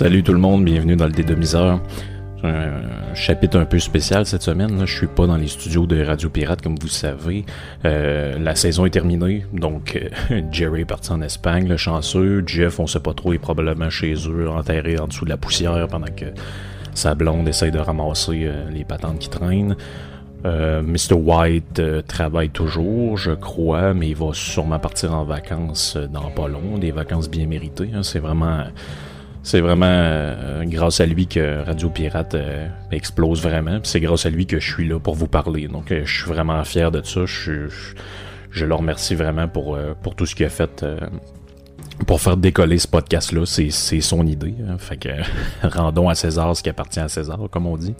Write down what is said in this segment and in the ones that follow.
Salut tout le monde, bienvenue dans le dédomiseur. Un chapitre un peu spécial cette semaine. Là. Je suis pas dans les studios de Radio Pirate, comme vous savez. Euh, la saison est terminée, donc euh, Jerry est parti en Espagne, le chanceux. Jeff, on sait pas trop, est probablement chez eux, enterré en dessous de la poussière pendant que sa blonde essaye de ramasser euh, les patentes qui traînent. Euh, Mr. White euh, travaille toujours, je crois, mais il va sûrement partir en vacances euh, dans pas long, des vacances bien méritées. Hein. C'est vraiment, c'est vraiment euh, grâce à lui que Radio Pirate euh, explose vraiment. C'est grâce à lui que je suis là pour vous parler. Donc, euh, je suis vraiment fier de ça. Je, je, je le remercie vraiment pour, euh, pour tout ce qu'il a fait. Pour faire décoller ce podcast-là, c'est, son idée. hein. Fait que rendons à César ce qui appartient à César, comme on dit.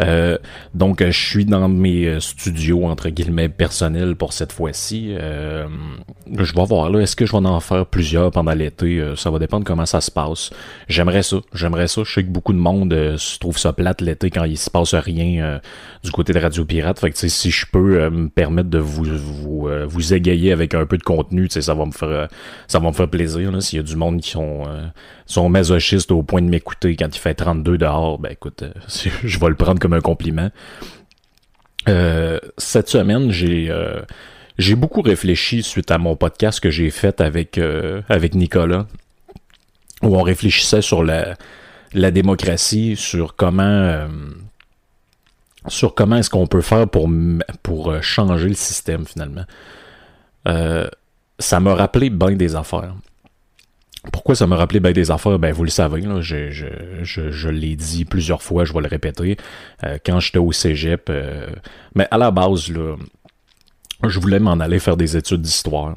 Euh, donc, euh, je suis dans mes euh, studios, entre guillemets, personnels pour cette fois-ci. Euh, je vais voir, là, est-ce que je vais en faire plusieurs pendant l'été? Euh, ça va dépendre comment ça se passe. J'aimerais ça, j'aimerais ça. Je sais que beaucoup de monde se trouve ça plate l'été quand il se passe rien du côté de Radio Pirate. Fait que, si je peux me permettre de vous, vous, vous égayer avec un peu de contenu, ça va me faire, ça va me faire plaisir, S'il y a du monde qui sont, euh, sont masochistes au point de m'écouter quand il fait 32 dehors, ben écoute, euh, je vais le prendre comme un compliment. Euh, cette semaine, j'ai j'ai beaucoup réfléchi suite à mon podcast que j'ai fait avec avec Nicolas, où on réfléchissait sur la la démocratie, sur comment sur comment est-ce qu'on peut faire pour pour changer le système finalement. Ça m'a rappelé bien des affaires. Pourquoi ça m'a rappelé bien des affaires? Ben, vous le savez, là, je, je, je, je l'ai dit plusieurs fois, je vais le répéter. Euh, quand j'étais au cégep, euh, mais à la base, là, je voulais m'en aller faire des études d'histoire.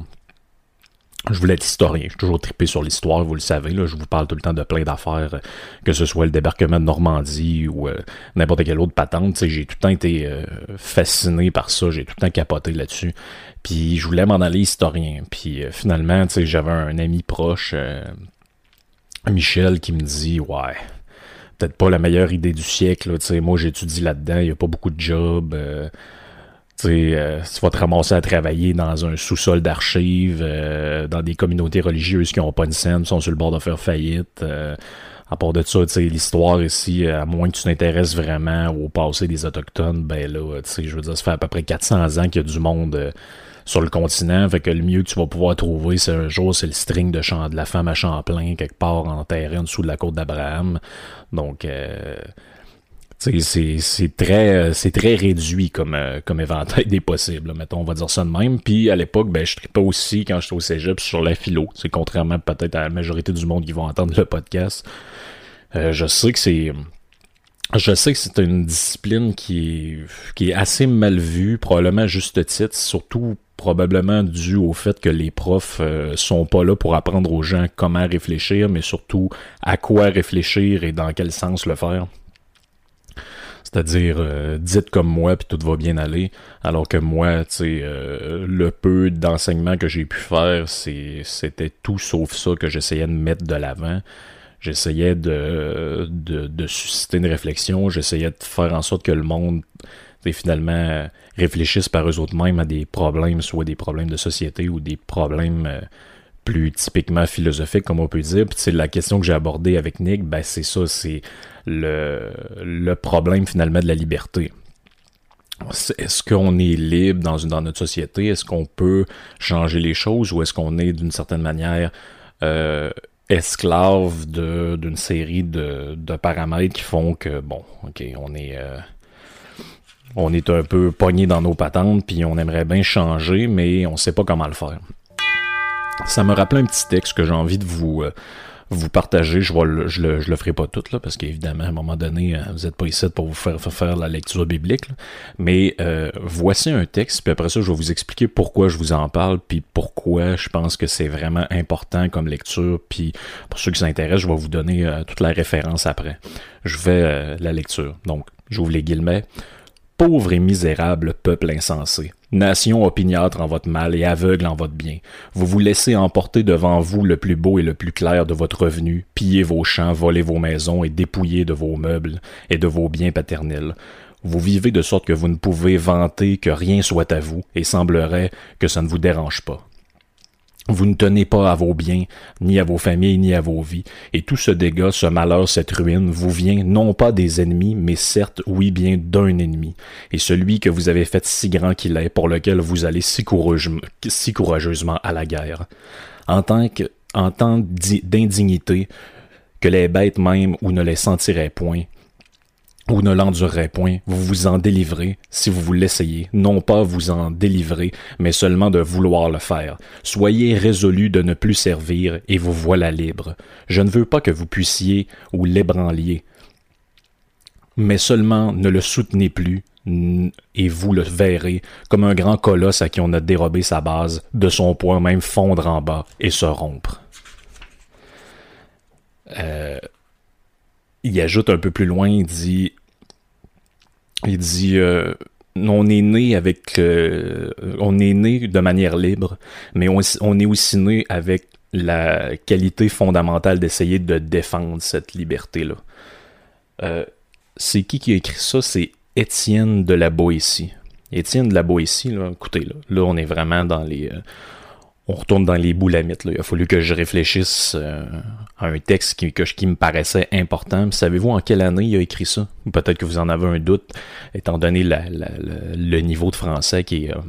Je voulais être historien. Je suis toujours trippé sur l'histoire, vous le savez. Là, je vous parle tout le temps de plein d'affaires, euh, que ce soit le débarquement de Normandie ou euh, n'importe quelle autre patente. J'ai tout le temps été euh, fasciné par ça. J'ai tout le temps capoté là-dessus. Puis je voulais m'en aller historien. Puis euh, finalement, j'avais un ami proche, Michel, qui me dit Ouais, peut-être pas la meilleure idée du siècle. Là, moi, j'étudie là-dedans. Il n'y a pas beaucoup de jobs. Euh, tu euh, vas te ramasser à travailler dans un sous-sol d'archives, euh, dans des communautés religieuses qui ont pas une scène, sont sur le bord de faire faillite. euh, à part de ça, l'histoire ici, à moins que tu t'intéresses vraiment au passé des Autochtones, ben là, sais, je veux dire, ça fait à peu près 400 ans qu'il y a du monde euh, sur le continent, fait que le mieux que tu vas pouvoir trouver, c'est un jour, c'est le string de, de la femme à Champlain, quelque part enterré en dessous de la côte d'Abraham. Donc, euh, c'est très euh, c'est très réduit comme euh, comme éventail des possibles mettons on va dire ça de même. Puis à l'époque ben je tripais aussi quand j'étais au cégep sur la philo. C'est contrairement peut-être à la majorité du monde qui vont entendre le podcast. Euh, je sais que c'est je sais que c'est une discipline qui est, qui est assez mal vue, probablement à juste titre, surtout probablement dû au fait que les profs euh, sont pas là pour apprendre aux gens comment réfléchir, mais surtout à quoi réfléchir et dans quel sens le faire. C'est-à-dire, euh, dites comme moi, puis tout va bien aller. Alors que moi, tu sais, euh, le peu d'enseignement que j'ai pu faire, c'est, c'était tout sauf ça que j'essayais de mettre de l'avant. J'essayais de, de, de susciter une réflexion. J'essayais de faire en sorte que le monde, finalement, réfléchisse par eux autres mêmes à des problèmes, soit des problèmes de société ou des problèmes euh, plus typiquement philosophiques, comme on peut dire. Puis, sais, la question que j'ai abordée avec Nick, ben, c'est ça, c'est le, problème finalement de la liberté. Est-ce qu'on est libre dans, notre société? Est-ce qu'on peut changer les choses ou est-ce qu'on est d'une certaine manière euh, esclave d'une série de, paramètres qui font que, bon, ok, on est, euh, on est un peu pogné dans nos patentes, puis on aimerait bien changer, mais on sait pas comment le faire. Ça me rappelle un petit texte que j'ai envie de vous, euh, vous partager. Je, vais le, je, le, je le ferai pas tout, là, parce qu'évidemment, à un moment donné, euh, vous êtes pas ici pour vous faire, faire, faire la lecture biblique. là. Mais euh, voici un texte, puis après ça, je vais vous expliquer pourquoi je vous en parle, puis pourquoi je pense que c'est vraiment important comme lecture. Puis pour ceux qui s'intéressent, je vais vous donner euh, toute la référence après. Je vais euh, la lecture. Donc, j'ouvre les guillemets. Pauvre et misérable peuple insensé, nation opiniâtre en votre mal et aveugle en votre bien, vous vous laissez emporter devant vous le plus beau et le plus clair de votre revenu, piller vos champs, voler vos maisons et dépouiller de vos meubles et de vos biens paternels. Vous vivez de sorte que vous ne pouvez vanter que rien soit à vous et semblerait que ça ne vous dérange pas. Vous ne tenez pas à vos biens, ni à vos familles, ni à vos vies. Et tout ce dégât, ce malheur, cette ruine vous vient non pas des ennemis, mais certes, oui bien, d'un ennemi. Et celui que vous avez fait si grand qu'il est, pour lequel vous allez si, courageusement, à la guerre. En tant que, en temps d'indignité, que les bêtes même ou ne les sentiraient point, ou ne l'endurerez point, vous vous en délivrez si vous vous l'essayez, non pas vous en délivrer, mais seulement de vouloir le faire. Soyez résolu de ne plus servir, et vous voilà libre. Je ne veux pas que vous puissiez ou l'ébranliez, mais seulement ne le soutenez plus, et vous le verrez comme un grand colosse à qui on a dérobé sa base, de son poids même fondre en bas et se rompre. Euh, il ajoute un peu plus loin, il dit il dit euh, on est né avec euh, on est né de manière libre, mais on, est aussi né avec la qualité fondamentale d'essayer de défendre cette liberté-là. Euh, c'est qui qui a écrit ça? C'est Étienne de la Boétie. Étienne de la Boétie, là, écoutez, là, là on est vraiment dans les on retourne dans les boulamites. Là. Il a fallu que je réfléchisse euh, à un texte qui, qui me paraissait important. Savez-vous en quelle année il a écrit ça? Peut-être que vous en avez un doute, étant donné le niveau de français qui est, euh,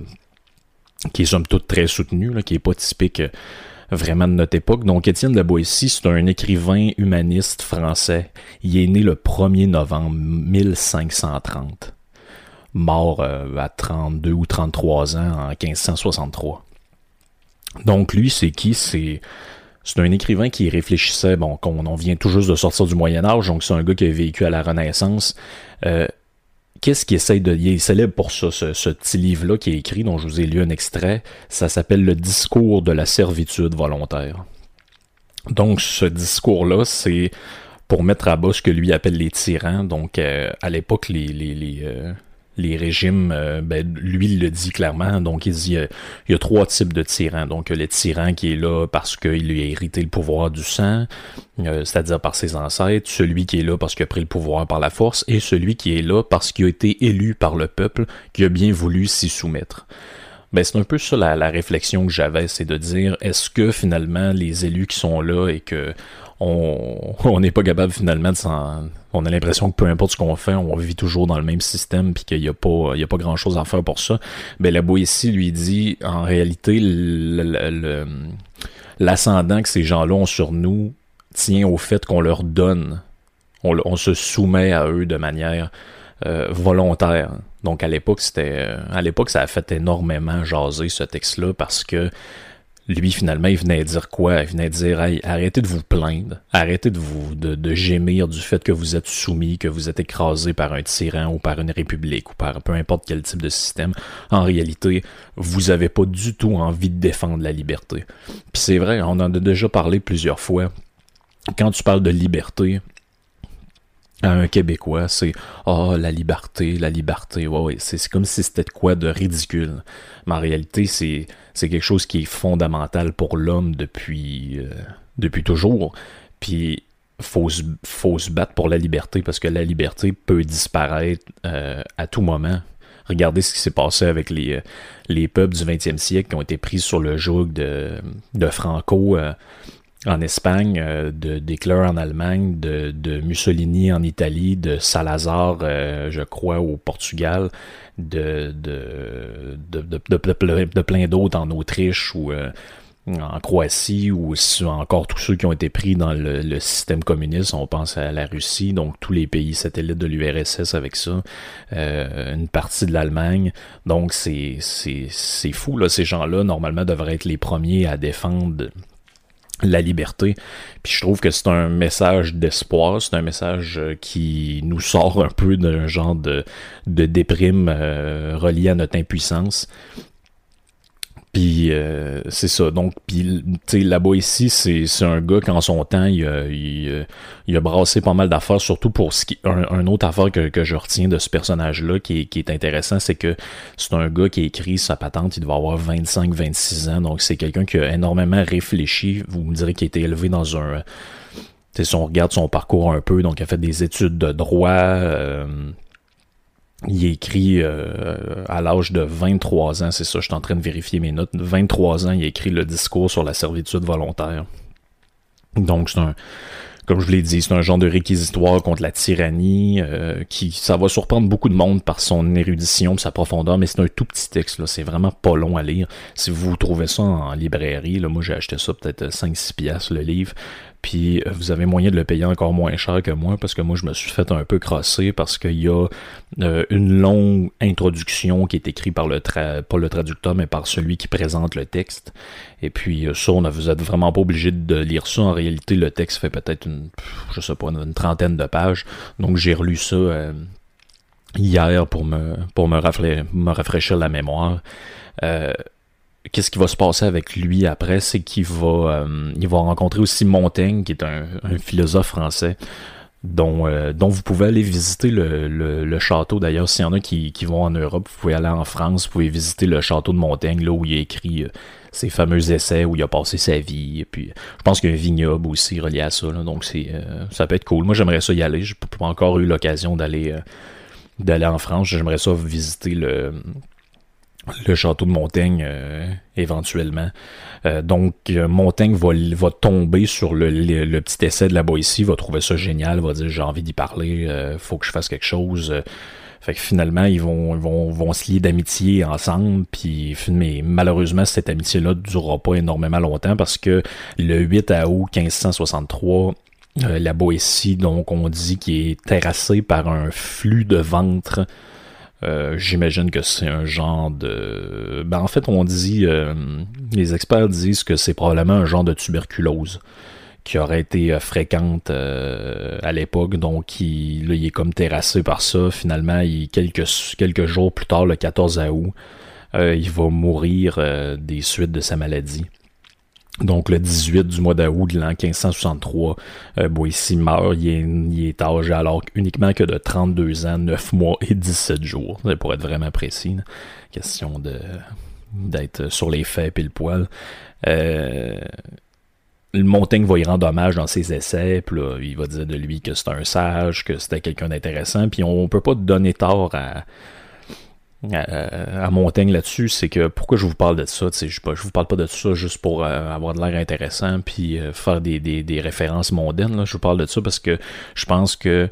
qui est somme toute très soutenu, qui n'est pas typique euh, vraiment de notre époque. Donc Étienne de la Boétie, c'est un écrivain humaniste français. Il est né le 1er novembre 1530 mort à 32 ou 33 ans en 1563. Donc lui, c'est qui? C'est c'est un écrivain qui réfléchissait, bon, qu'on on vient tout juste de sortir du Moyen Âge, donc c'est un gars qui a vécu à la Renaissance. Euh, qu'est-ce qu'il essaye de... Il est célèbre pour ça, ce, petit livre-là qui est écrit, dont je vous ai lu un extrait. Ça s'appelle Le discours de la servitude volontaire. Donc ce discours-là, c'est pour mettre à bas ce que lui appelle les tyrans. Donc euh, à l'époque, les, les, les euh, les régimes, euh, ben, lui, il le dit clairement. Donc, il dit euh, il y a trois types de tyrans. Donc, le tyran qui est là parce qu'il lui a hérité le pouvoir du sang, euh, c'est-à-dire par ses ancêtres, celui qui est là parce qu'il a pris le pouvoir par la force, et celui qui est là parce qu'il a été élu par le peuple, qui a bien voulu s'y soumettre. Ben, c'est un peu ça la, la réflexion que j'avais, c'est de dire, est-ce que finalement les élus qui sont là et que on n'est pas capable finalement de s'en... On a l'impression que peu importe ce qu'on fait, on vit toujours dans le même système puis qu'il n'y a pas, il a pas grand chose à faire pour ça. Mais la Boétie lui dit, en réalité, l'ascendant que ces gens-là ont sur nous tient au fait qu'on leur donne, on, se soumet à eux de manière euh, volontaire. Donc à l'époque, c'était, euh, à l'époque, ça a fait énormément jaser ce texte-là parce que lui, finalement, il venait dire quoi? Il venait dire arrêtez de vous plaindre, arrêtez de vous de, gémir du fait que vous êtes soumis, que vous êtes écrasé par un tyran ou par une république ou par peu importe quel type de système. En réalité, vous avez pas du tout envie de défendre la liberté. Puis c'est vrai, on en a déjà parlé plusieurs fois. Quand tu parles de liberté, un Québécois, c'est oh la liberté, la liberté, ouais, ouais. c'est comme si c'était quoi de ridicule. Mais en réalité, c'est quelque chose qui est fondamental pour l'homme depuis euh, depuis toujours. Puis faut se, faut se battre pour la liberté parce que la liberté peut disparaître euh, à tout moment. Regardez ce qui s'est passé avec les, euh, les peuples du 20e siècle qui ont été pris sur le joug de, de Franco en Espagne, euh, de Dekler en Allemagne, de, de, Mussolini en Italie, de Salazar, euh, je crois, au Portugal, de, de, de, plein d'autres en Autriche ou euh, en Croatie ou encore tous ceux qui ont été pris dans le, le, système communiste. On pense à la Russie, donc tous les pays satellites de l'URSS avec ça, une partie de l'Allemagne. Donc c'est fou là. Ces gens-là normalement devraient être les premiers à défendre la liberté. Puis je trouve que c'est un message d'espoir, c'est un message euh, qui nous sort un peu d'un genre de, de déprime euh, relié à notre impuissance. Puis euh, c'est ça. Donc, puis là-bas ici, c'est, un gars qui en son temps, il a, il, a brassé pas mal d'affaires, surtout pour ce qui. Un, autre affaire que, que, je retiens de ce personnage-là qui est, qui est intéressant, c'est que c'est un gars qui a écrit sa patente, il doit avoir 25-26 ans. Donc c'est quelqu'un qui a énormément réfléchi. Vous me direz qu'il a été élevé dans un. si on regarde son parcours un peu, donc il a fait des études de droit. Euh, il écrit à l'âge de 23 ans, c'est ça, je suis en train de vérifier mes notes. 23 ans, il écrit le discours sur la servitude volontaire. Donc, c'est un, comme je vous l'ai dit, c'est un genre de réquisitoire contre la tyrannie euh, qui ça va surprendre beaucoup de monde par son érudition, sa profondeur, mais c'est un tout petit texte là, c'est vraiment pas long à lire. Si vous trouvez ça en librairie, là, moi j'ai acheté ça peut-être 5-6 piastres le livre. Puis euh, vous avez moyen de le payer encore moins cher que moi parce que moi je me suis fait un peu crosser parce qu'il y a euh, une longue introduction qui est écrite par le tra pas le traducteur mais par celui qui présente le texte. Et puis euh, ça, on vous êtes vraiment pas obligé de lire ça. En réalité, le texte fait peut-être une je sais pas une, trentaine de pages. Donc j'ai relu ça hier pour me pour me, me rafraîchir la mémoire. Euh, qu'est-ce qui va se passer avec lui après, c'est qu'il va, euh, il va rencontrer aussi Montaigne, qui est un, philosophe français, dont, euh, dont vous pouvez aller visiter le, le, château. D'ailleurs, s'il y en a qui, vont en Europe, vous pouvez aller en France, vous pouvez visiter le château de Montaigne, là où il a écrit euh, ses fameux essais, où il a passé sa vie. Et puis, je pense qu'il y a un vignoble aussi relié à ça. donc, ça peut être cool. Moi, j'aimerais ça y aller. J'ai pas encore eu l'occasion d'aller d'aller en France. J'aimerais ça visiter le le château de Montaigne euh, éventuellement. Euh, donc euh, Montaigne va, va tomber sur le, le, petit essai de la Boétie, va trouver ça génial, va dire j'ai envie d'y parler, faut que je fasse quelque chose. Fait que finalement, ils vont, vont, vont se lier d'amitié ensemble, puis mais malheureusement, cette amitié-là ne durera pas énormément longtemps parce que le 8 août 1563, la Boétie, donc on dit qu'il est terrassé par un flux de ventre euh, j'imagine que c'est un genre de... Ben, en fait, on dit... Euh, les experts disent que c'est probablement un genre de tuberculose qui aurait été euh, fréquente à l'époque. Donc, il, là, est comme terrassé par ça. Finalement, il, quelques, quelques jours plus tard, le 14 août, il va mourir des suites de sa maladie. Donc le 18 du mois d'août de l'an 1563, euh, Boissy meurt, il est, âgé alors uniquement que de 32 ans, 9 mois et 17 jours, pour être vraiment précis. Question de d'être sur les faits et le poil. Euh, le Montaigne va y rendre hommage dans ses essais, puis là, il va dire de lui que c'est un sage, que c'était quelqu'un d'intéressant, puis on, on peut pas donner tort à, à, Montaigne là-dessus, c'est que pourquoi je vous parle de ça, je, je vous parle pas de ça juste pour euh, avoir de l'air intéressant puis euh, faire des, des, des, références mondaines. Là. Je vous parle de ça parce que je pense que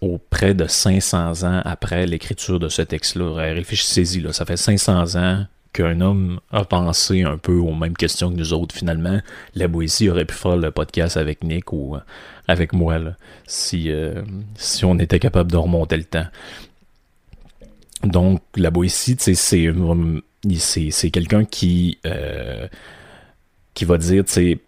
auprès de 500 ans après l'écriture de ce texte-là, réfléchissez-y, là, ça fait 500 ans qu'un homme a pensé un peu aux mêmes questions que nous autres finalement. La Boétie aurait pu faire le podcast avec Nick ou euh, avec moi là, si, si on était capable de remonter le temps. Donc, la Boétie, c'est c'est quelqu'un qui euh, qui va dire,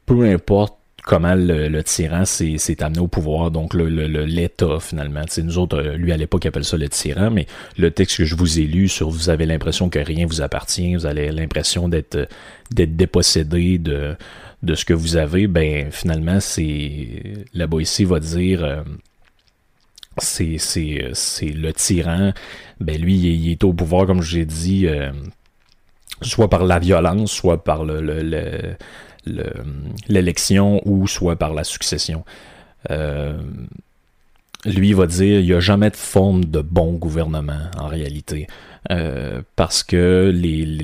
peu importe comment le, tyran s'est amené au pouvoir, donc l'État le, finalement. nous autres, euh, lui à l'époque appelle ça le tyran, mais le texte que je vous ai lu sur vous avez l'impression que rien vous appartient, vous avez l'impression d'être d'être dépossédé de, de ce que vous avez, ben finalement c'est la Boétie va dire euh, c'est c'est le tyran. Ben lui il, est au pouvoir comme j'ai dit euh, soit par la violence soit par le, l'élection ou soit par la succession. Euh, lui il va dire il n'y a jamais de forme de bon gouvernement en réalité. Euh, parce que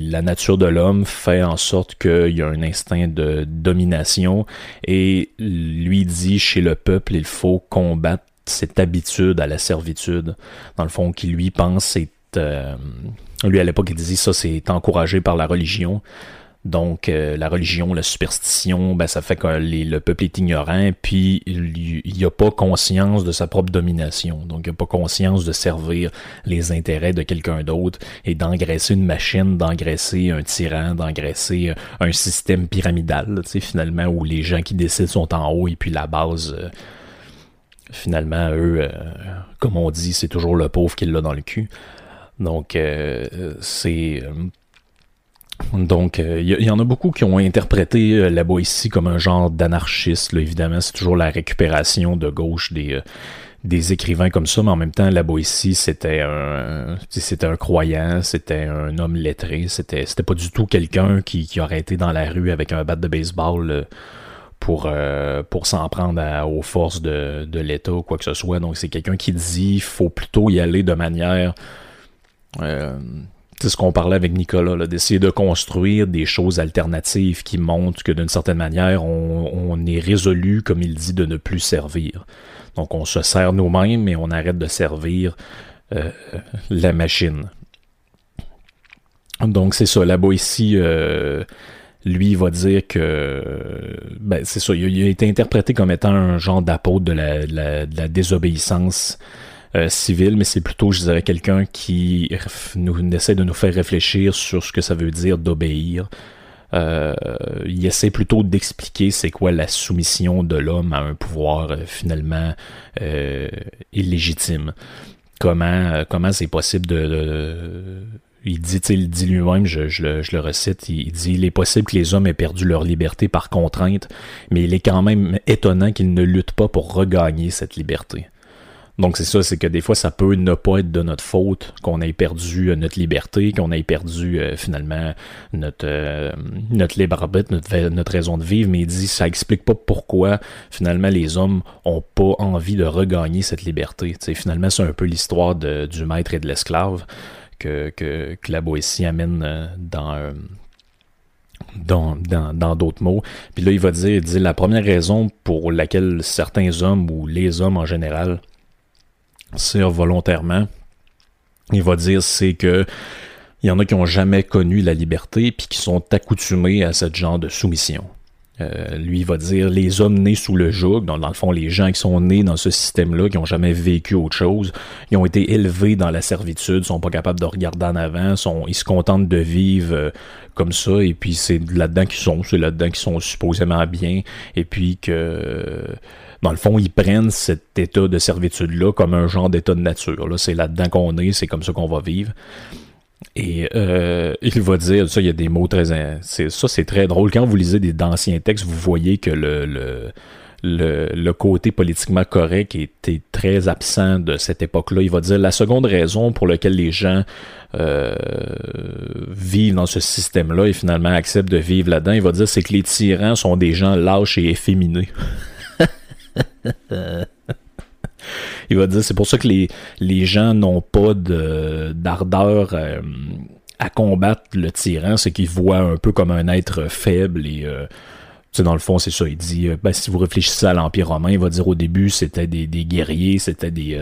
la nature de l'homme fait en sorte qu'il y a un instinct de domination et lui dit chez le peuple il faut combattre cette habitude à la servitude, dans le fond, qui lui pense c'est... Euh, lui, à l'époque, il disait ça, c'est encouragé par la religion. Donc, euh, la religion, la superstition, ben, ça fait que le peuple est ignorant, puis il n'a pas conscience de sa propre domination. Donc, il n'a pas conscience de servir les intérêts de quelqu'un d'autre et d'engraisser une machine, d'engraisser un tyran, d'engraisser un système pyramidal, tu sais, finalement, où les gens qui décident sont en haut et puis la base... Euh, finalement, eux, euh, comme on dit, c'est toujours le pauvre qui l'a dans le cul. Donc, euh, c'est... Euh, donc, il y, en a beaucoup qui ont interprété la Boétie comme un genre d'anarchiste. Évidemment, c'est toujours la récupération de gauche des, des écrivains comme ça, mais en même temps, la Boétie, c'était un, c'était un croyant, c'était un homme lettré, c'était, c'était pas du tout quelqu'un qui, qui aurait été dans la rue avec un bat de baseball pour, euh, pour s'en prendre aux forces de, de l'État ou quoi que ce soit. Donc c'est quelqu'un qui dit faut plutôt y aller de manière Euh, c'est ce qu'on parlait avec Nicolas, d'essayer de construire des choses alternatives qui montrent que d'une certaine manière, on, est résolu, comme il dit, de ne plus servir. Donc on se sert nous-mêmes et on arrête de servir euh, la machine. Donc c'est ça, là-bas ici, lui il va dire que ben, c'est ça, il a, été interprété comme étant un genre d'apôtre de la désobéissance euh, civil, mais c'est plutôt, je dirais, quelqu'un qui nous, essaie de nous faire réfléchir sur ce que ça veut dire d'obéir. Euh, il essaie plutôt d'expliquer c'est quoi la soumission de l'homme à un pouvoir euh, finalement illégitime. Comment comment c'est possible de, il dit, il dit lui-même, je, le, recite, il, dit il est possible que les hommes aient perdu leur liberté par contrainte, mais il est quand même étonnant qu'ils ne luttent pas pour regagner cette liberté. Donc c'est ça, c'est que des fois ça peut ne pas être de notre faute qu'on ait perdu euh, notre liberté, qu'on ait perdu euh, finalement notre euh, notre libre arbitre, notre, notre raison de vivre, mais il dit ça explique pas pourquoi finalement les hommes ont pas envie de regagner cette liberté. T'sais, finalement c'est un peu l'histoire du maître et de l'esclave que, que, la Boétie amène dans dans dans d'autres mots. Puis là, il va dire, dit la première raison pour laquelle certains hommes ou les hommes en général c'est volontairement, il va dire c'est que il y en a qui ont jamais connu la liberté puis qui sont accoutumés à ce genre de soumission. Euh, lui, va dire les hommes nés sous le joug, dans, dans, le fond, les gens qui sont nés dans ce système-là, qui ont jamais vécu autre chose, ils ont été élevés dans la servitude, sont pas capables de regarder en avant, ils se contentent de vivre euh, comme ça, et puis c'est là-dedans qu'ils sont, c'est là-dedans qu'ils sont supposément bien, et puis que dans le fond, ils prennent cet état de servitude-là comme un genre d'état de nature. C'est là-dedans qu'on est, c'est comme ça qu'on va vivre. Et euh, il va dire, ça, il y a des mots très... Ça, c'est très drôle. Quand vous lisez des d'anciens textes, vous voyez que le, le, le, côté politiquement correct était très absent de cette époque-là. Il va dire, la seconde raison pour laquelle les gens euh, vivent dans ce système-là et finalement acceptent de vivre là-dedans, il va dire, c'est que les tyrans sont des gens lâches et efféminés. Il va dire, c'est pour ça que les, gens n'ont pas de, d'ardeur euh, à combattre le tyran, c'est qu'ils voient un peu comme un être faible et euh, sais, dans le fond, c'est ça. Il dit, euh, ben, si vous réfléchissez à l'Empire romain, il va dire au début, c'était des, des guerriers, c'était des,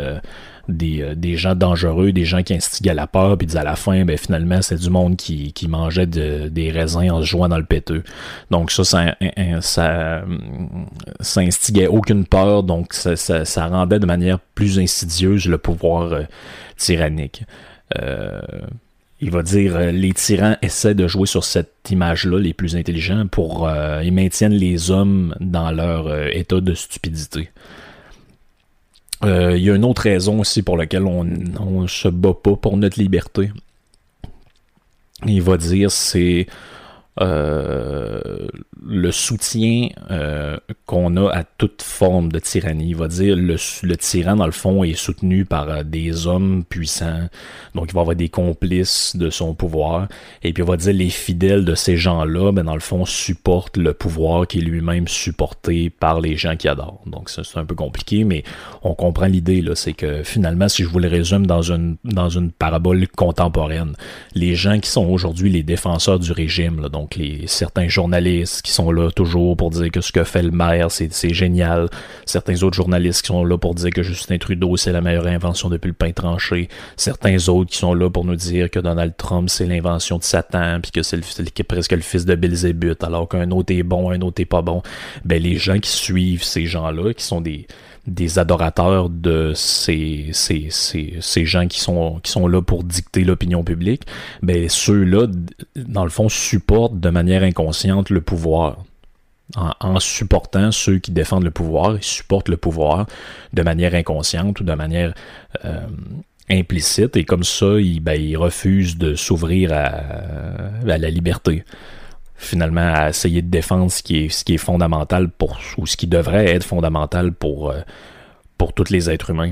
des, des, gens dangereux, des gens qui instiguaient la peur, puis à la fin, ben, finalement, c'est du monde qui, qui mangeait des raisins en se jouant dans le péteux. Donc ça, ça, ça, ça instiguait aucune peur, donc ça, ça, ça, rendait de manière plus insidieuse le pouvoir euh, tyrannique. Euh, il va dire euh, les tyrans essaient de jouer sur cette image-là, les plus intelligents, pour ils maintiennent les hommes dans leur état de stupidité. Il y a une autre raison aussi pour laquelle on, on se bat pas pour notre liberté. Il va dire c'est euh, le soutien euh, qu'on a à toute forme de tyrannie. Il va dire le, le tyran, dans le fond, est soutenu par euh, des hommes puissants, donc il va avoir des complices de son pouvoir. Et puis il va dire les fidèles de ces gens-là, ben, dans le fond, supportent le pouvoir qui est lui-même supporté par les gens qui adorent. Donc c'est un peu compliqué, mais on comprend l'idée, là. C'est que finalement, si je vous le résume dans une, dans une parabole contemporaine, les gens qui sont aujourd'hui les défenseur du régime, donc certains journalistes qui sont là toujours pour dire que ce que fait le maire, c'est, génial. Certains autres journalistes qui sont là pour dire que Justin Trudeau, c'est la meilleure invention depuis le pain tranché. Certains autres qui sont là pour nous dire que Donald Trump, c'est l'invention de Satan, puis que c'est, le, presque le fils de Belzébuth, alors qu'un autre est bon, un autre est pas bon. Ben, les gens qui suivent ces gens-là, qui sont des des adorateurs de ces, ces, ces, ces, gens qui sont, qui sont là pour dicter l'opinion publique, ben ceux-là, dans le fond, supportent de manière inconsciente le pouvoir. En, supportant ceux qui défendent le pouvoir, ils supportent le pouvoir de manière inconsciente ou de manière euh, implicite, et comme ça, ils, ben, refusent de s'ouvrir à la liberté finalement à essayer de défendre ce qui est, ce qui est fondamental pour, ou ce qui devrait être fondamental pour, euh, pour tous les êtres humains.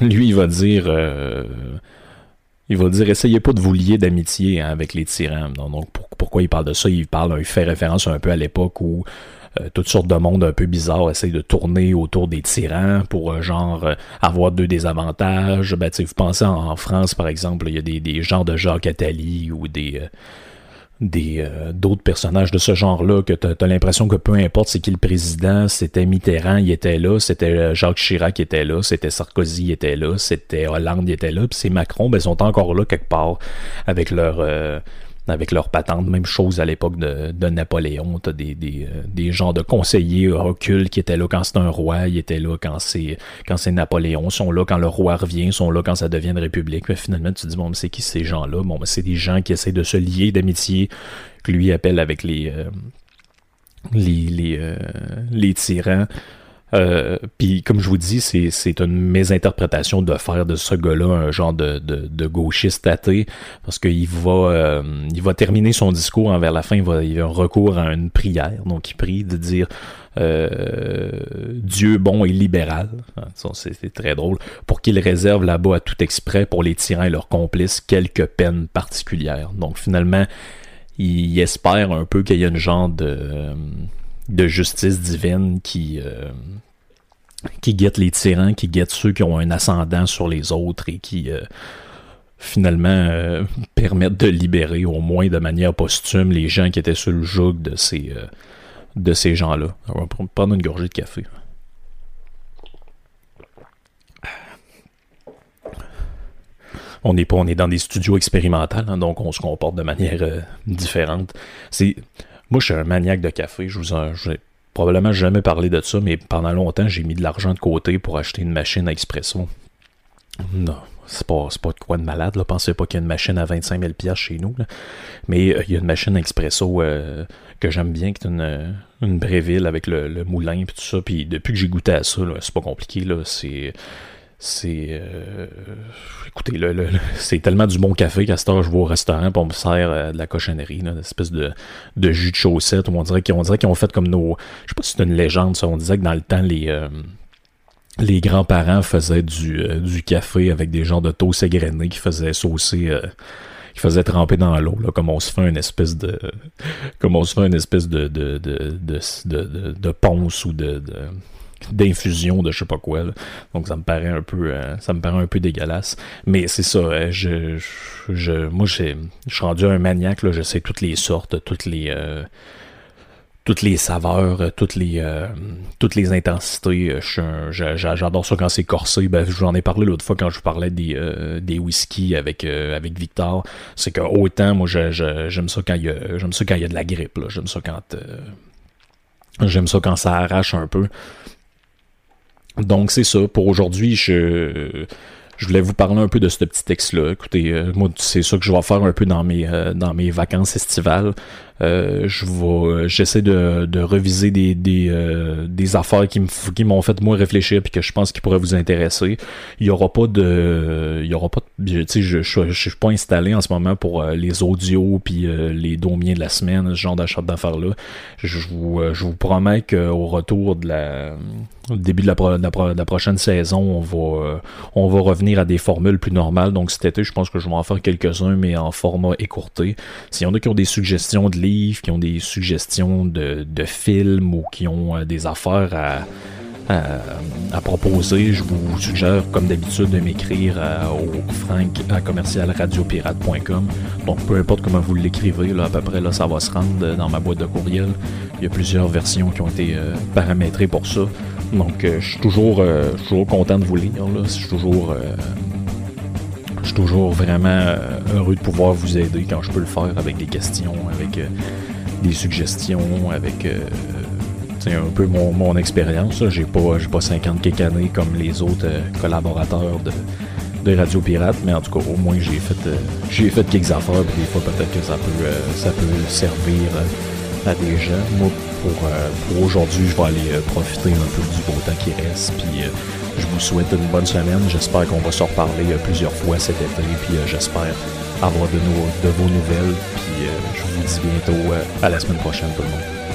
Lui, il va dire, euh, il va dire, essayez pas de vous lier d'amitié hein, avec les tyrans. Donc, pourquoi il parle de ça? Il parle, il fait référence un peu à l'époque où toutes sortes de monde un peu bizarres essayent de tourner autour des tyrans pour genre avoir deux désavantages. Ben, vous pensez en, France, par exemple, il y a des, des genres de Jacques Attali ou des des euh, d'autres personnages de ce genre-là que tu as, l'impression que peu importe c'est qui le président, c'était Mitterrand, il était là, c'était euh, Jacques Chirac qui était là, c'était Sarkozy il était là, c'était Hollande il était là, puis c'est Macron, ben ils sont encore là quelque part avec leur euh, avec leurs patentes. Même chose à l'époque de, Napoléon. T'as des, des, euh, des gens de conseillers occultes qui étaient là quand c'est un roi, ils étaient là quand c'est quand c'est Napoléon, ils sont là quand le roi revient, ils sont là quand ça devient une république. Mais finalement, tu te dis, bon, mais c'est qui ces gens-là? Bon, c'est des gens qui essaient de se lier d'amitié, que lui appelle avec les, euh, les, les, euh, les tyrans. Euh, puis comme je vous dis, c'est une mésinterprétation de faire de ce gars-là un genre de, de, de gauchiste athée, parce qu'il va euh, il va terminer son discours envers la fin, il va, il a un recours à une prière, donc il prie de dire euh, Dieu bon et libéral, hein, c'est très drôle, pour qu'il réserve là-bas à tout exprès pour les tyrans et leurs complices quelques peines particulières. Donc finalement, il espère un peu qu'il y a une genre de de justice divine qui, euh, qui guette les tyrans, qui guette ceux qui ont un ascendant sur les autres et qui euh, finalement euh, permettent de libérer au moins de manière posthume les gens qui étaient sous le joug de ces, de ces gens-là. On va prendre une gorgée de café. on n'est pas on est dans des studios expérimentaux hein, donc on se comporte de manière différente c'est moi, je suis un maniaque de café. Je vous en, j'ai probablement jamais parlé de ça, mais pendant longtemps, j'ai mis de l'argent de côté pour acheter une machine à expresso. Non, c'est pas, pas de quoi de malade. Là. Pensez pas qu'il y a une machine à 25 000 chez nous. Mais euh, il y a une machine à expresso euh, que j'aime bien, qui est une, une Bréville avec le, moulin et tout ça. Puis depuis que j'ai goûté à ça, c'est pas compliqué. Là. C'est c'est euh, écoutez le, c'est tellement du bon café qu'à ce temps je vais au restaurant pour me sert euh, de la cochonnerie une espèce de, de jus de chaussette où on dirait qu'ils ont fait comme nos je sais pas si c'est une légende ça on disait que dans le temps les euh, grands-parents faisaient du, café avec des genres de toast égrenés qui faisaient saucer qui faisaient tremper dans l'eau, comme on se fait une espèce de, comme on se fait une espèce de ponce ou de, d'infusion de je sais pas quoi. Donc ça me paraît un peu euh, ça me paraît un peu dégueulasse. Mais c'est ça, euh, je, je, moi je suis rendu un maniaque, là, je sais toutes les sortes, toutes les euh, toutes les saveurs, toutes les toutes les intensités. J'adore ça quand c'est corsé. Ben, j'en ai parlé l'autre fois quand je parlais des, des avec avec Victor. C'est que autant moi j'aime ça quand il y a j'aime ça quand il y a de la grippe. J'aime ça quand j'aime ça quand ça arrache un peu. Donc c'est ça. Pour aujourd'hui, je je voulais vous parler un peu de ce petit texte-là. Écoutez, euh, moi, c'est ça que je vais faire un peu dans mes euh, dans mes vacances estivales. Euh, je vais, j'essaie de, de reviser des des, des affaires qui m'ont fait moi réfléchir puis que je pense qui pourraient vous intéresser. Il y aura pas de, il y aura pas, sais, je, je, je, suis pas installé en ce moment pour les audios puis les domiens de la semaine, ce genre d'achat d'affaires là. Je, vous je vous promets qu'au retour de la au début de la, de la, prochaine saison, on va on va revenir à des formules plus normales. Donc cet été, je pense que je vais en faire quelques-uns, mais en format écourté. S'il y en a qui ont des suggestions de qui ont des suggestions de, de films ou qui ont euh, des affaires à, à, proposer, je vous suggère, comme d'habitude, de m'écrire euh, au frank à commercialradiopirate.com. Donc, peu importe comment vous l'écrivez, là, à peu près, là, ça va se rendre dans ma boîte de courriel. Il y a plusieurs versions qui ont été euh, paramétrées pour ça. Donc, je suis toujours, toujours content de vous lire. Là. Je suis toujours, je suis toujours vraiment heureux de pouvoir vous aider quand je peux le faire avec des questions, avec des suggestions, avec c'est un peu mon, expérience. J'ai pas, pas 50 quelques années comme les autres euh, collaborateurs de, Radio Pirate, mais en tout cas, au moins j'ai fait euh, j'ai fait quelques affaires, puis des fois peut-être que ça peut euh, ça peut servir à des gens. Moi, pour, pour aujourd'hui, je vais aller profiter un peu du beau temps qui reste, puis je vous souhaite une bonne semaine. J'espère qu'on va se reparler plusieurs fois cet été, puis j'espère avoir de, vos nouvelles, puis je vous dis bientôt à la semaine prochaine tout le monde.